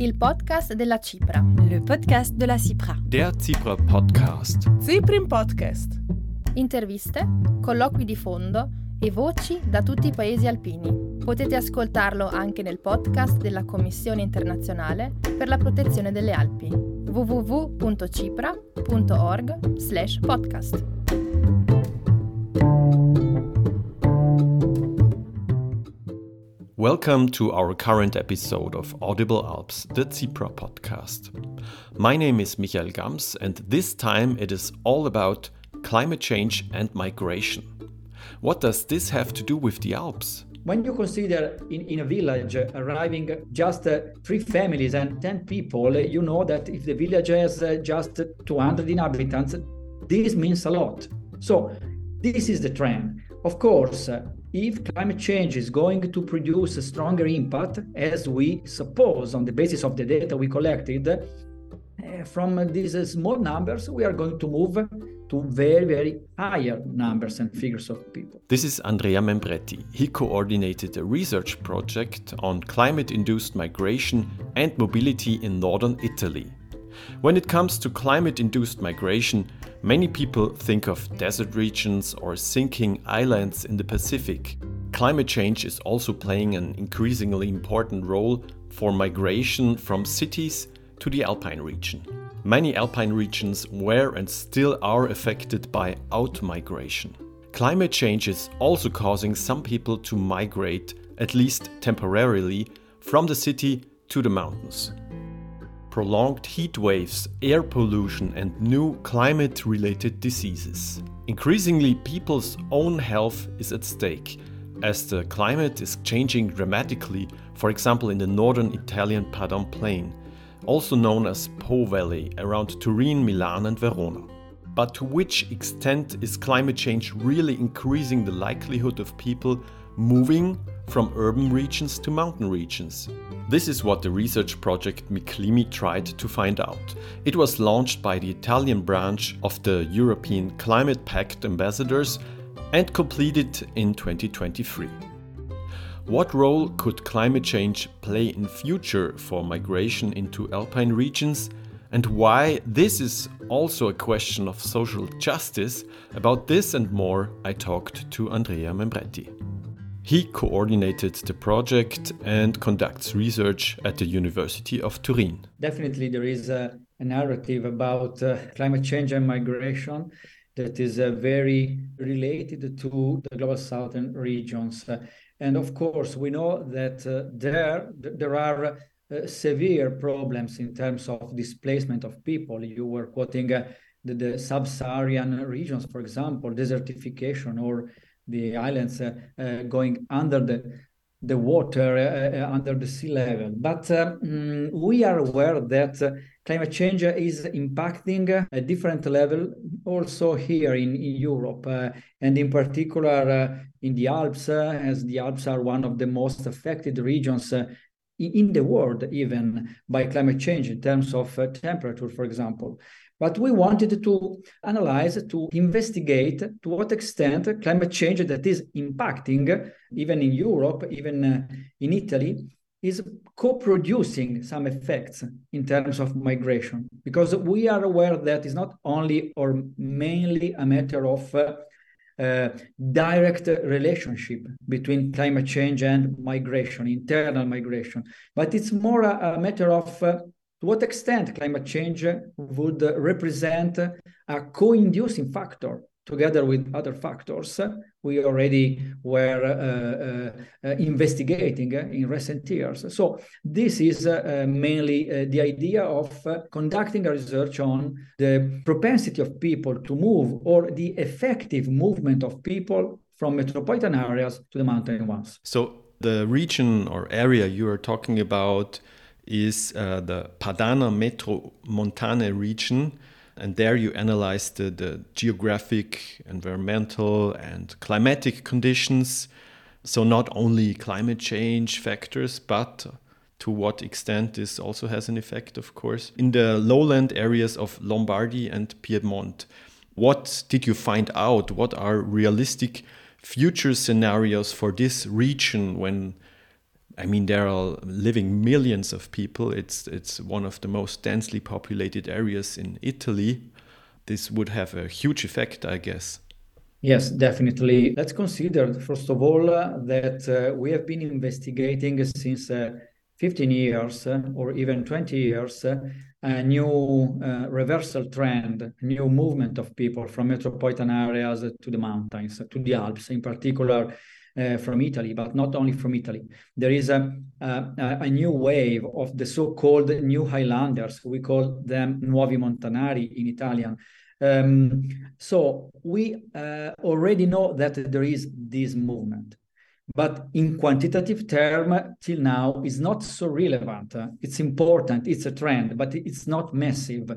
il podcast della Cipra. Le podcast de la Cipra. Der Cipra Podcast. Ciprim Podcast. Interviste, colloqui di fondo e voci da tutti i paesi alpini. Potete ascoltarlo anche nel podcast della Commissione internazionale per la protezione delle Alpi www.cipra.org/podcast. Welcome to our current episode of Audible Alps, the CIPRA podcast. My name is Michael Gams, and this time it is all about climate change and migration. What does this have to do with the Alps? When you consider in, in a village uh, arriving just uh, three families and 10 people, uh, you know that if the village has uh, just 200 inhabitants, this means a lot. So, this is the trend. Of course, uh, if climate change is going to produce a stronger impact, as we suppose on the basis of the data we collected, uh, from these small numbers, we are going to move to very, very higher numbers and figures of people. This is Andrea Membretti. He coordinated a research project on climate induced migration and mobility in northern Italy. When it comes to climate induced migration, many people think of desert regions or sinking islands in the Pacific. Climate change is also playing an increasingly important role for migration from cities to the alpine region. Many alpine regions were and still are affected by outmigration. Climate change is also causing some people to migrate, at least temporarily, from the city to the mountains prolonged heat waves, air pollution, and new climate related diseases. Increasingly, people's own health is at stake as the climate is changing dramatically, for example, in the northern Italian Padan Plain, also known as Po Valley, around Turin, Milan, and Verona. But to which extent is climate change really increasing the likelihood of people moving from urban regions to mountain regions? This is what the research project Miclimi tried to find out. It was launched by the Italian branch of the European Climate Pact ambassadors and completed in 2023. What role could climate change play in future for migration into alpine regions and why this is also a question of social justice? About this and more I talked to Andrea Membretti. He coordinated the project and conducts research at the University of Turin. Definitely, there is a, a narrative about uh, climate change and migration that is uh, very related to the global southern regions. Uh, and of course, we know that uh, there, there are uh, severe problems in terms of displacement of people. You were quoting uh, the, the sub Saharan regions, for example, desertification or the islands uh, uh, going under the the water uh, under the sea level. But mm, we are aware that climate change is impacting a different level also here in, in Europe, uh, and in particular uh, in the Alps, uh, as the Alps are one of the most affected regions in the world, even by climate change in terms of temperature, for example. But we wanted to analyze, to investigate to what extent climate change that is impacting, even in Europe, even uh, in Italy, is co-producing some effects in terms of migration. Because we are aware that it's not only or mainly a matter of uh, uh, direct relationship between climate change and migration, internal migration, but it's more a, a matter of uh, to what extent climate change would represent a co-inducing factor together with other factors we already were uh, uh, investigating in recent years. So this is uh, mainly uh, the idea of uh, conducting a research on the propensity of people to move or the effective movement of people from metropolitan areas to the mountain ones. So the region or area you are talking about is uh, the Padana Metro Montane region. And there you analyze the, the geographic, environmental, and climatic conditions. So, not only climate change factors, but to what extent this also has an effect, of course. In the lowland areas of Lombardy and Piedmont, what did you find out? What are realistic future scenarios for this region when I mean, there are living millions of people. It's it's one of the most densely populated areas in Italy. This would have a huge effect, I guess. Yes, definitely. Let's consider, first of all, uh, that uh, we have been investigating since uh, 15 years uh, or even 20 years uh, a new uh, reversal trend, new movement of people from metropolitan areas to the mountains, to the Alps, in particular from Italy, but not only from Italy. There is a, a, a new wave of the so-called new highlanders. We call them nuovi montanari in Italian um, so we uh, already know that there is this movement, but in quantitative term, till now, is not so relevant. Uh, it's important, it's a trend, but it's not massive.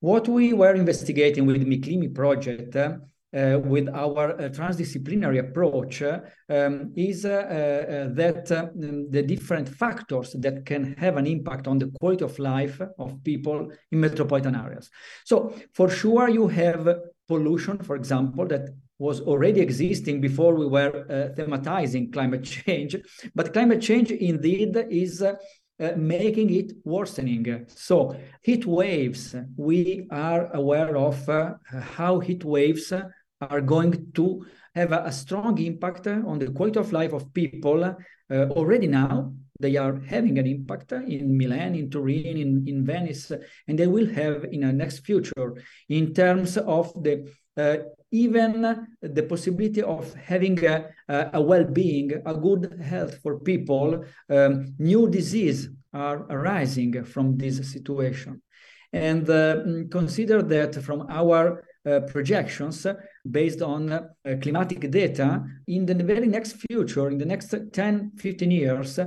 What we were investigating with the Miclimi project uh, uh, with our uh, transdisciplinary approach um, is uh, uh, that um, the different factors that can have an impact on the quality of life of people in metropolitan areas. So for sure you have pollution, for example, that was already existing before we were uh, thematizing climate change. But climate change indeed is uh, uh, making it worsening. So heat waves, we are aware of uh, how heat waves are going to have a, a strong impact on the quality of life of people uh, already now they are having an impact in Milan, in Turin, in, in Venice, and they will have in the next future in terms of the uh, even the possibility of having a, a well-being, a good health for people. Um, new disease are arising from this situation, and uh, consider that from our uh, projections based on uh, climatic data in the very next future, in the next 10, 15 years,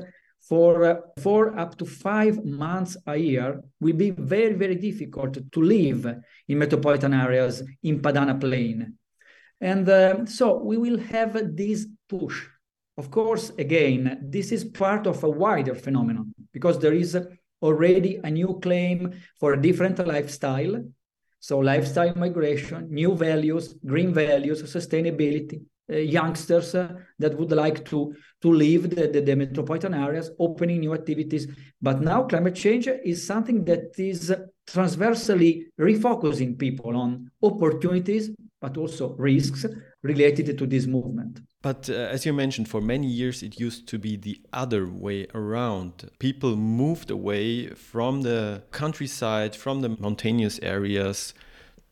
for uh, four up to five months a year will be very, very difficult to live in metropolitan areas in Padana Plain. And uh, so we will have this push. Of course, again, this is part of a wider phenomenon because there is already a new claim for a different lifestyle so lifestyle migration, new values, green values, sustainability, uh, youngsters uh, that would like to, to leave the, the, the, metropolitan areas, opening new activities. But now climate change is something that is transversally refocusing people on opportunities, but also risks related to this movement. But uh, as you mentioned, for many years it used to be the other way around. People moved away from the countryside, from the mountainous areas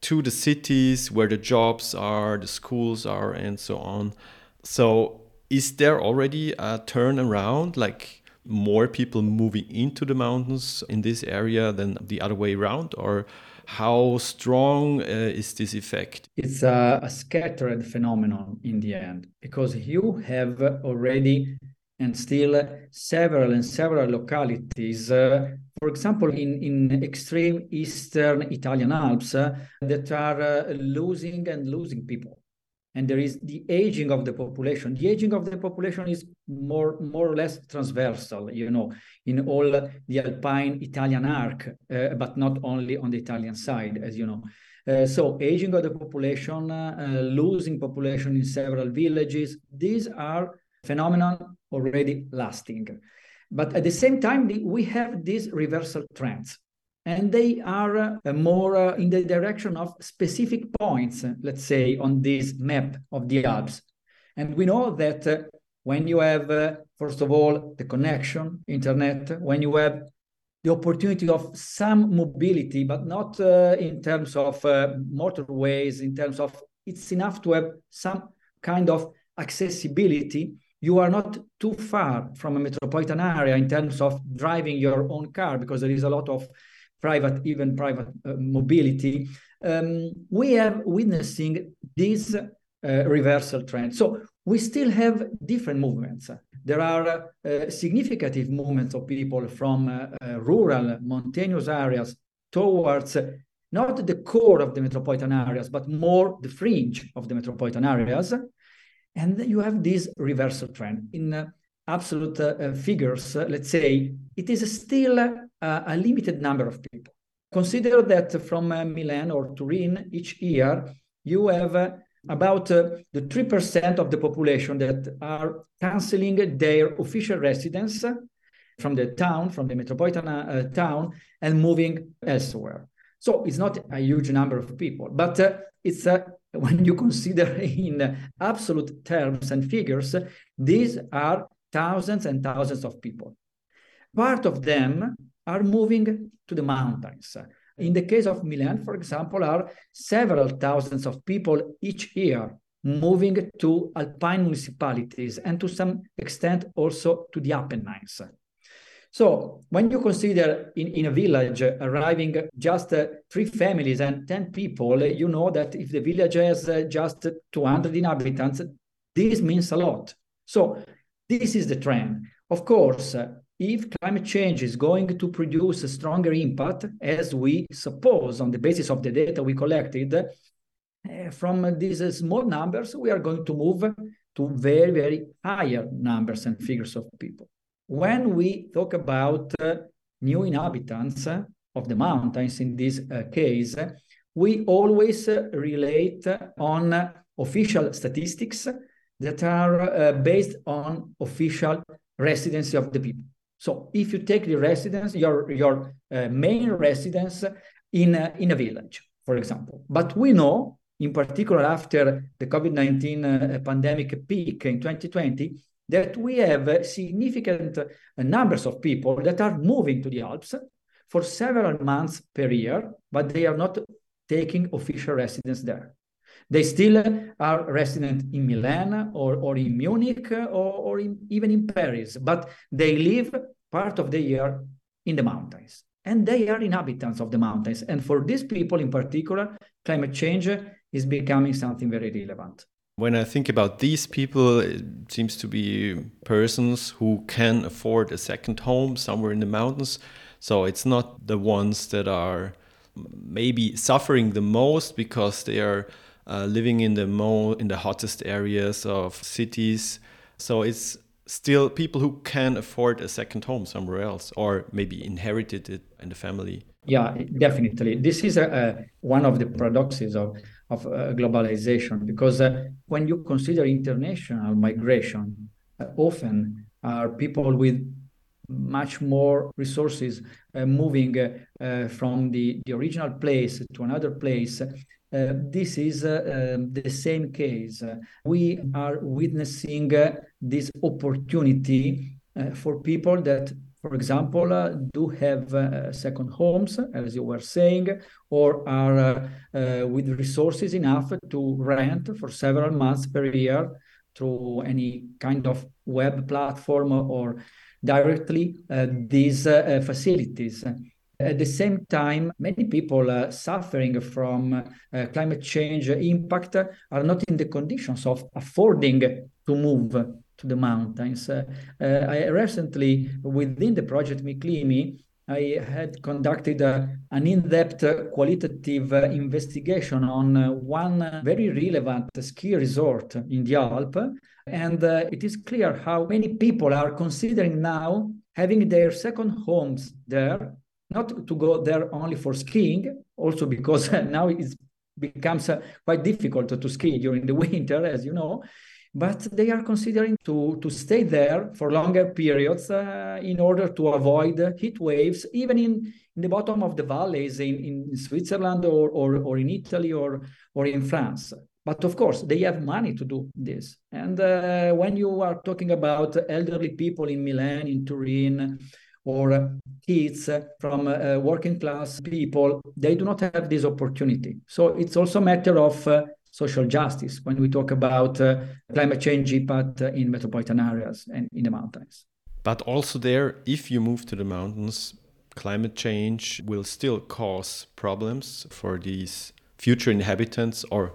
to the cities where the jobs are, the schools are, and so on. So, is there already a turnaround? Like, more people moving into the mountains in this area than the other way around or how strong uh, is this effect? It's a, a scattered phenomenon in the end because you have already and still several and several localities, uh, for example, in, in extreme eastern Italian Alps, uh, that are uh, losing and losing people and there is the aging of the population. The aging of the population is more more or less transversal, you know, in all the alpine Italian arc, uh, but not only on the Italian side, as you know. Uh, so aging of the population, uh, losing population in several villages, these are phenomena already lasting. But at the same time, we have these reversal trends and they are uh, more uh, in the direction of specific points, let's say, on this map of the Alps. And we know that uh, when you have, uh, first of all, the connection, internet, when you have the opportunity of some mobility, but not uh, in terms of uh, motorways, in terms of it's enough to have some kind of accessibility. You are not too far from a metropolitan area in terms of driving your own car because there is a lot of private, even private uh, mobility, um, we are witnessing this uh, reversal trend. So we still have different movements. There are uh, significant movements of people from uh, uh, rural, mountainous areas towards uh, not the core of the metropolitan areas, but more the fringe of the metropolitan areas. And you have this reversal trend. In absolute uh, figures, uh, let's say, it is still uh, a limited number of people. Consider that from Milan or Turin each year, you have about uh, the 3% of the population that are canceling their official residence from the town, from the metropolitan uh, town, and moving elsewhere. So it's not a huge number of people, but uh, it's uh, when you consider in absolute terms and figures, these are thousands and thousands of people. Part of them are moving to the mountains. In the case of Milan, for example, are several thousands of people each year moving to alpine municipalities and to some extent also to the Apennines. So when you consider in, in a village arriving just uh, three families and 10 people, you know that if the village has uh, just 200 inhabitants, this means a lot. So this is the trend. Of course, uh, if climate change is going to produce a stronger impact, as we suppose on the basis of the data we collected, uh, from these small numbers, we are going to move to very, very higher numbers and figures of people. When we talk about uh, new inhabitants uh, of the mountains in this case, we always relate on official statistics that are based on official residency of the people. So if you take the residence, your, your uh, main residence in a, in a village, for example. But we know, in particular after the COVID-19 uh, pandemic peak in 2020, that we have uh, significant numbers of people that are moving to the Alps for several months per year, but they are not taking official residence there. They still are resident in Milan or, or in Munich or, or in, even in Paris, but they live part of the year in the mountains. And they are inhabitants of the mountains. And for these people in particular, climate change is becoming something very relevant. When I think about these people, it seems to be persons who can afford a second home somewhere in the mountains. So it's not the ones that are maybe suffering the most because they are uh, living in the mo in the hottest areas of cities. So it's still people who can afford a second home somewhere else or maybe inherited it in the family. Yeah, definitely. This is a, a, one of the paradoxes of of uh, globalization because uh, when you consider international migration uh, often are people with much more resources uh, moving uh, uh, from the, the original place to another place this is um, the same case we are witnessing this opportunity for people that for example, uh, do have uh, second homes, as you were saying, or are uh, with resources enough to rent for several months per year through any kind of web platform or directly these facilities. At the same time, many people uh, suffering from uh, climate change impact are not in the conditions of affording to move to the mountains. Uh, uh, I recently, within the project Miclimi, I had conducted uh, an in-depth qualitative uh, investigation on one very relevant ski resort in the Alps. And it is clear how many people are considering now having their second homes there, not to go there only for skiing, also because now it becomes quite difficult to ski during the winter, as you know, but they are considering to, to stay there for longer periods uh, in order to avoid heat waves, even in, in the bottom of the valleys in, in Switzerland or, or, or in Italy or, or in France. But of course, they have money to do this. And uh, when you are talking about elderly people in Milan, in Turin, or kids from uh, working class people, they do not have this opportunity. So it's also a matter of uh, social justice when we talk about uh, climate change impact in metropolitan areas and in the mountains. But also, there, if you move to the mountains, climate change will still cause problems for these future inhabitants or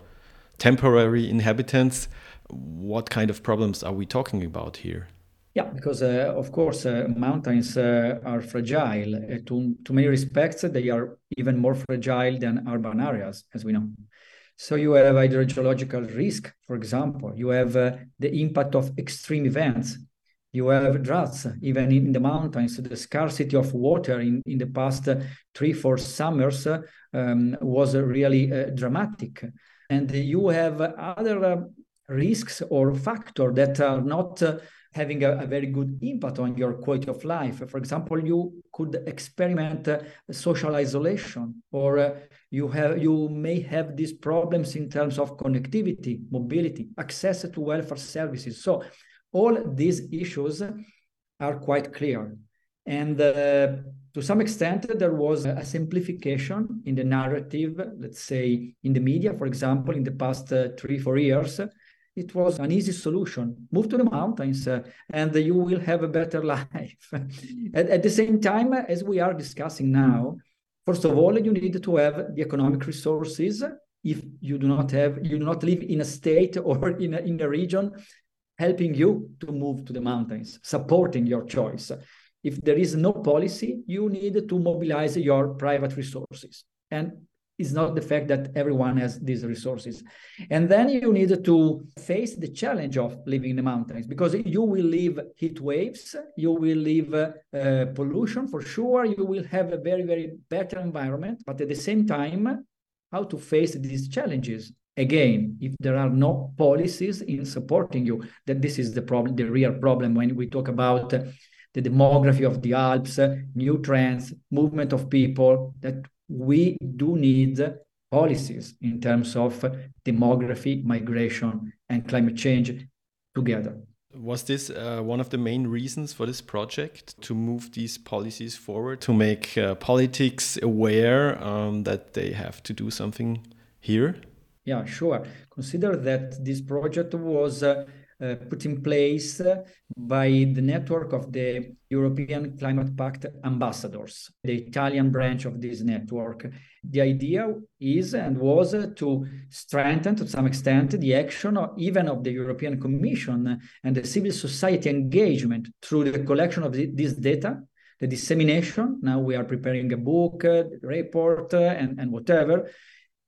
temporary inhabitants. What kind of problems are we talking about here? Yeah, because uh, of course uh, mountains uh, are fragile. Uh, to, to many respects, they are even more fragile than urban areas, as we know. So you have hydrogeological risk, for example. You have uh, the impact of extreme events. You have droughts, even in the mountains. The scarcity of water in, in the past uh, three, four summers um, was really dramatic. and you have other risks or factors that are not having a, a, very good impact on your quality of life. For example, you could experiment uh, social isolation, or uh, you have you may have these problems in terms of connectivity, mobility, access to welfare services. So all these issues are quite clear. And uh, to some extent, there was a simplification in the narrative, let's say in the media, for example, in the past uh, three, four years. It was an easy solution. Move to the mountains uh, and you will have a better life. at, at the same time, as we are discussing now, first of all, you need to have the economic resources if you do not have you do not live in a state or in a, in a region helping you to move to the mountains supporting your choice if there is no policy, you need to mobilize your private resources. And it's not the fact that everyone has these resources. And then you need to face the challenge of living in the mountains because you will live heat waves, you will live uh, pollution for sure, you will have a very, very better environment, but at the same time, how to face these challenges. Again, if there are no policies in supporting you, that this is the problem, the real problem when we talk about the demography of the Alps, new trends, movement of people, that we do need policies in terms of demography, migration, and climate change together. Was this uh, one of the main reasons for this project to move these policies forward, to make uh, politics aware um, that they have to do something here? Yeah, sure. Consider that this project was uh, put in place by the network of the European Climate Pact ambassadors, the Italian branch of this network. The idea is and was to strengthen to some extent the action of, even of the European Commission and the civil society engagement through the collection of this data the dissemination. Now we are preparing a book, a report, uh, and, and whatever,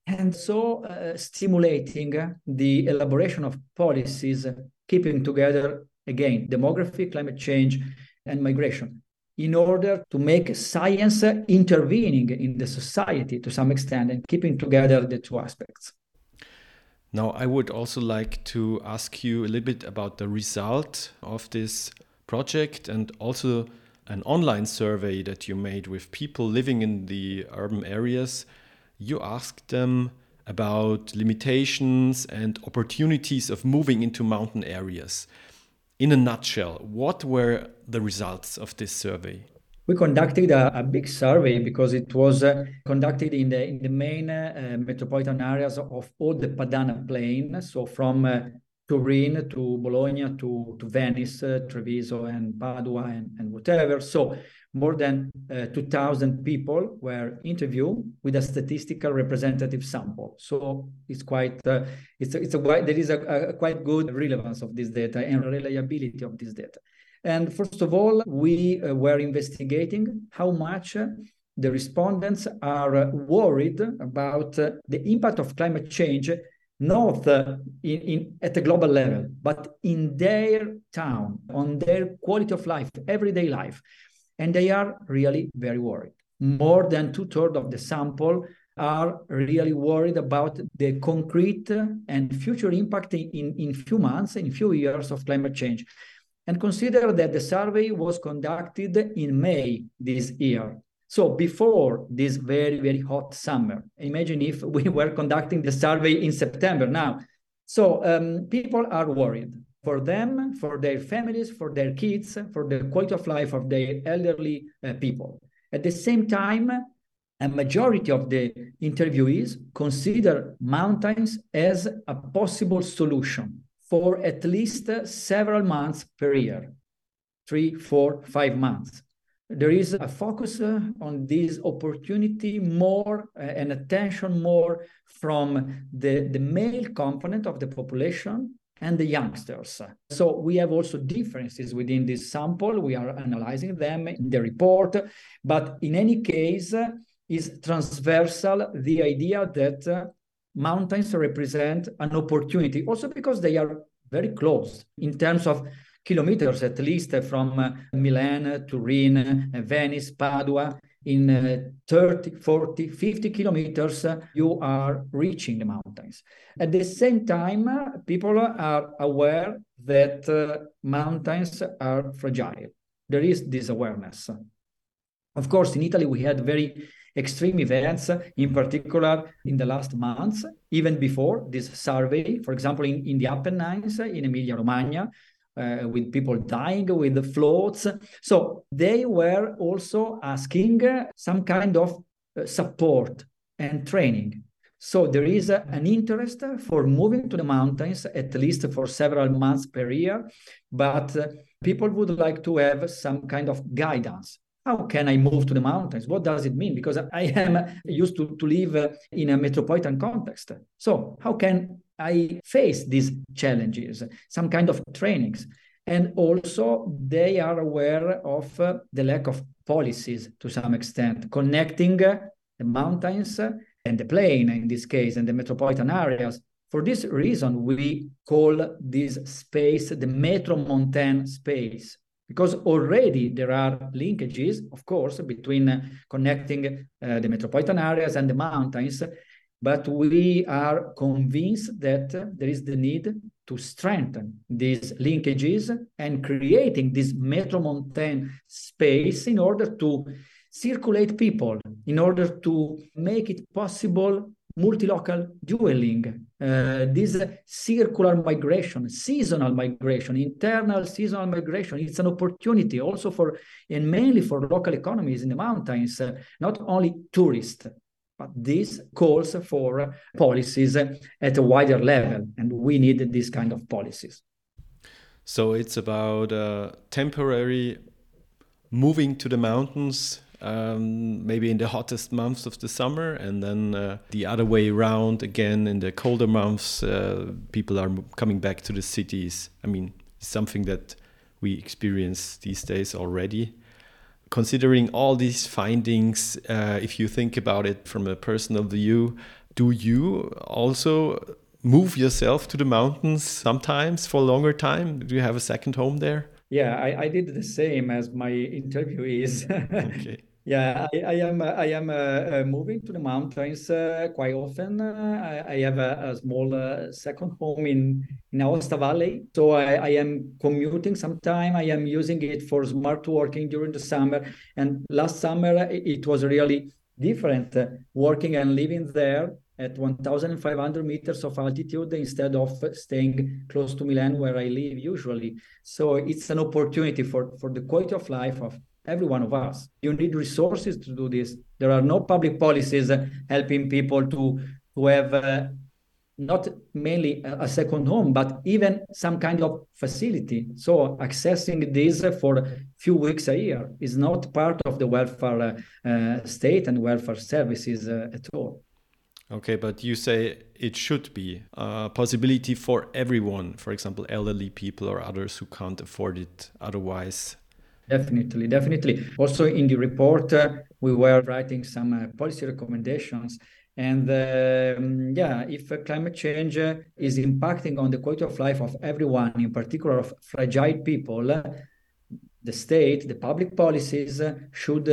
and so uh, stimulating the elaboration of policies keeping together again demography climate change and migration in order to make science intervening in the society to some extent and keeping together the two aspects. Now i would also like to ask you a little bit about the result of this project and also an online survey that you made with people living in the urban areas. You asked them about limitations and opportunities of moving into mountain areas. In a nutshell, what were the results of this survey? We conducted a, a big survey because it was uh, conducted in the in the main uh, metropolitan areas of all the Padana Plain, so from uh, Turin to Bologna to, to Venice, uh, Treviso, and Padua, and, and whatever. So more than uh, 2,000 people were interviewed with a statistical representative sample. So it's quite, uh, it's, a, it's a, there is a, a, quite good relevance of this data and reliability of this data. And first of all, we uh, were investigating how much uh, the respondents are uh, worried about uh, the impact of climate change not in, in, at a global level, but in their town, on their quality of life, everyday life and they are really very worried. More than two thirds of the sample are really worried about the concrete and future impact in, in few months, in few years of climate change. And consider that the survey was conducted in May this year. So before this very, very hot summer, imagine if we were conducting the survey in September now. So um, people are worried for them, for their families, for their kids, for the quality of life of their elderly uh, people. At the same time, a majority of the interviewees consider mountains as a possible solution for at least several months per year three, four, five months. There is a focus uh, on this opportunity more uh, and attention more from the, the male component of the population and the youngsters. So we have also differences within this sample. We are analyzing them in the report, but in any case, is transversal the idea that uh, mountains represent an opportunity, also because they are very close in terms of kilometers, at least from uh, Milan, Turin, Venice, Padua. In uh, 30, 40, 50 kilometers, uh, you are reaching the mountains. At the same time, uh, people are aware that uh, mountains are fragile. There is this awareness. Of course, in Italy, we had very extreme events, in particular in the last months, even before this survey, for example, in, in the Apennines, in Emilia Romagna, uh, with people dying with the floats. So they were also asking some kind of uh, support and training. So there is an interest for moving to the mountains, at least for several months per year, but uh, people would like to have some kind of guidance how can I move to the mountains? What does it mean? Because I am used to, to live uh, in a metropolitan context. So, how can I face these challenges? Some kind of trainings. And also, they are aware of uh, the lack of policies to some extent, connecting uh, the mountains and the plain in this case, and the metropolitan areas. For this reason, we call this space the Metromontane space because already there are linkages, of course, between uh, connecting uh, the metropolitan areas and the mountains, but we are convinced that there is the need to strengthen these linkages and creating this metromontane space in order to circulate people, in order to make it possible multi-local dwelling, uh, this circular migration, seasonal migration, internal seasonal migration, it's an opportunity also for, and mainly for local economies in the mountains, uh, not only tourists, but this calls for policies at a wider level, and we need this kind of policies. So it's about uh, temporary moving to the mountains um, maybe in the hottest months of the summer, and then uh, the other way around again in the colder months, uh, people are coming back to the cities. I mean, something that we experience these days already. Considering all these findings, uh, if you think about it from a personal view, do you also move yourself to the mountains sometimes for a longer time? Do you have a second home there? Yeah, I, I did the same as my interviewees. okay. Yeah, I, I am. I am uh, uh, moving to the mountains uh, quite often. Uh, I, I, have a, a small uh, second home in in Aosta Valley, so I, I am commuting. Sometime I am using it for smart working during the summer. And last summer it, it was really different uh, working and living there at 1,500 meters of altitude instead of staying close to Milan where I live usually. So it's an opportunity for for the quality of life of every one of us. You need resources to do this. There are no public policies helping people to to have uh, not mainly a second home, but even some kind of facility. So accessing this for a few weeks a year is not part of the welfare uh, uh, state and welfare services uh, at all. Okay, but you say it should be a possibility for everyone, for example, elderly people or others who can't afford it otherwise. Definitely, definitely. Also, in the report, uh, we were writing some uh, policy recommendations. And um, yeah, if uh, climate change uh, is impacting on the quality of life of everyone, in particular of fragile people, uh, the state, the public policies uh, should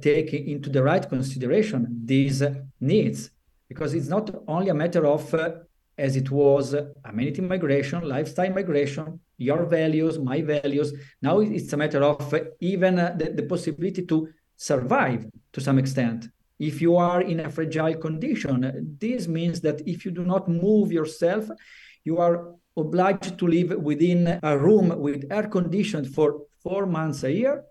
take into the right consideration these needs. Because it's not only a matter of as it was amenity migration, lifestyle migration, your values, my values. Now it's a matter of even uh, the, the possibility to survive to some extent. If you are in a fragile condition, this means that if you do not move yourself, you are obliged to live within a room with air conditioned for four months a year.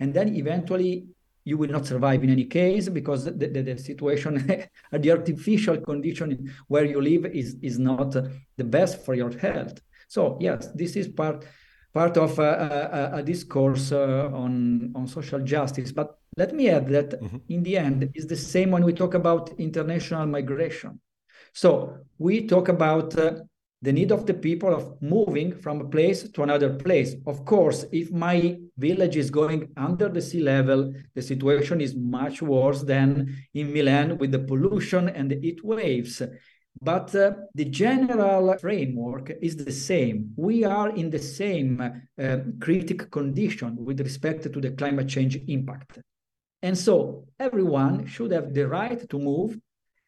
And then eventually you will not survive in any case because the, the, the situation, the artificial condition where you live is, is not the best for your health. So yes, this is part part of a, a, a discourse uh, on on social justice. But let me add that mm-hmm. in the end, it's the same when we talk about international migration. So we talk about uh, the need of the people of moving from a place to another place. Of course, if my village is going under the sea level, the situation is much worse than in Milan with the pollution and the heat waves. But uh, the general framework is the same. We are in the same uh, critic condition with respect to the climate change impact. And so everyone should have the right to move,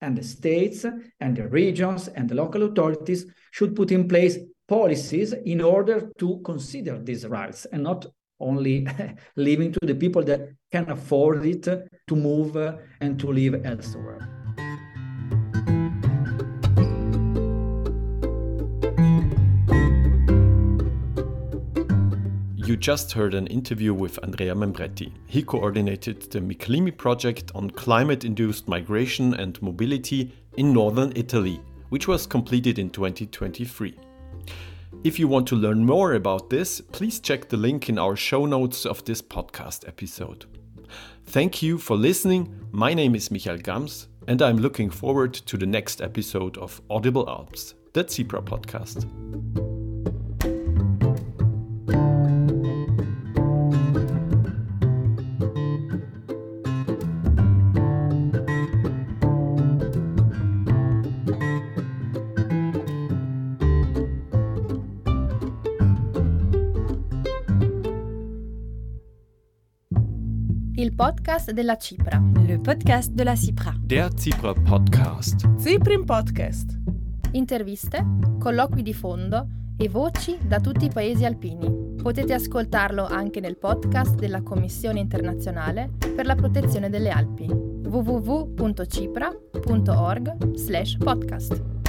and the states and the regions and the local authorities should put in place policies in order to consider these rights and not only leaving to the people that can afford it to move uh, and to live elsewhere. Just heard an interview with Andrea Membretti. He coordinated the Miclimi project on climate induced migration and mobility in northern Italy, which was completed in 2023. If you want to learn more about this, please check the link in our show notes of this podcast episode. Thank you for listening. My name is Michael Gams, and I'm looking forward to the next episode of Audible Alps, the CIPRA podcast. Podcast della Cipra. Le podcast de la CIPRA. Der CIPRA Podcast. Ciprim Podcast. Interviste, colloqui di fondo e voci da tutti i paesi alpini. Potete ascoltarlo anche nel podcast della Commissione internazionale per la protezione delle Alpi www.cipra.org/podcast.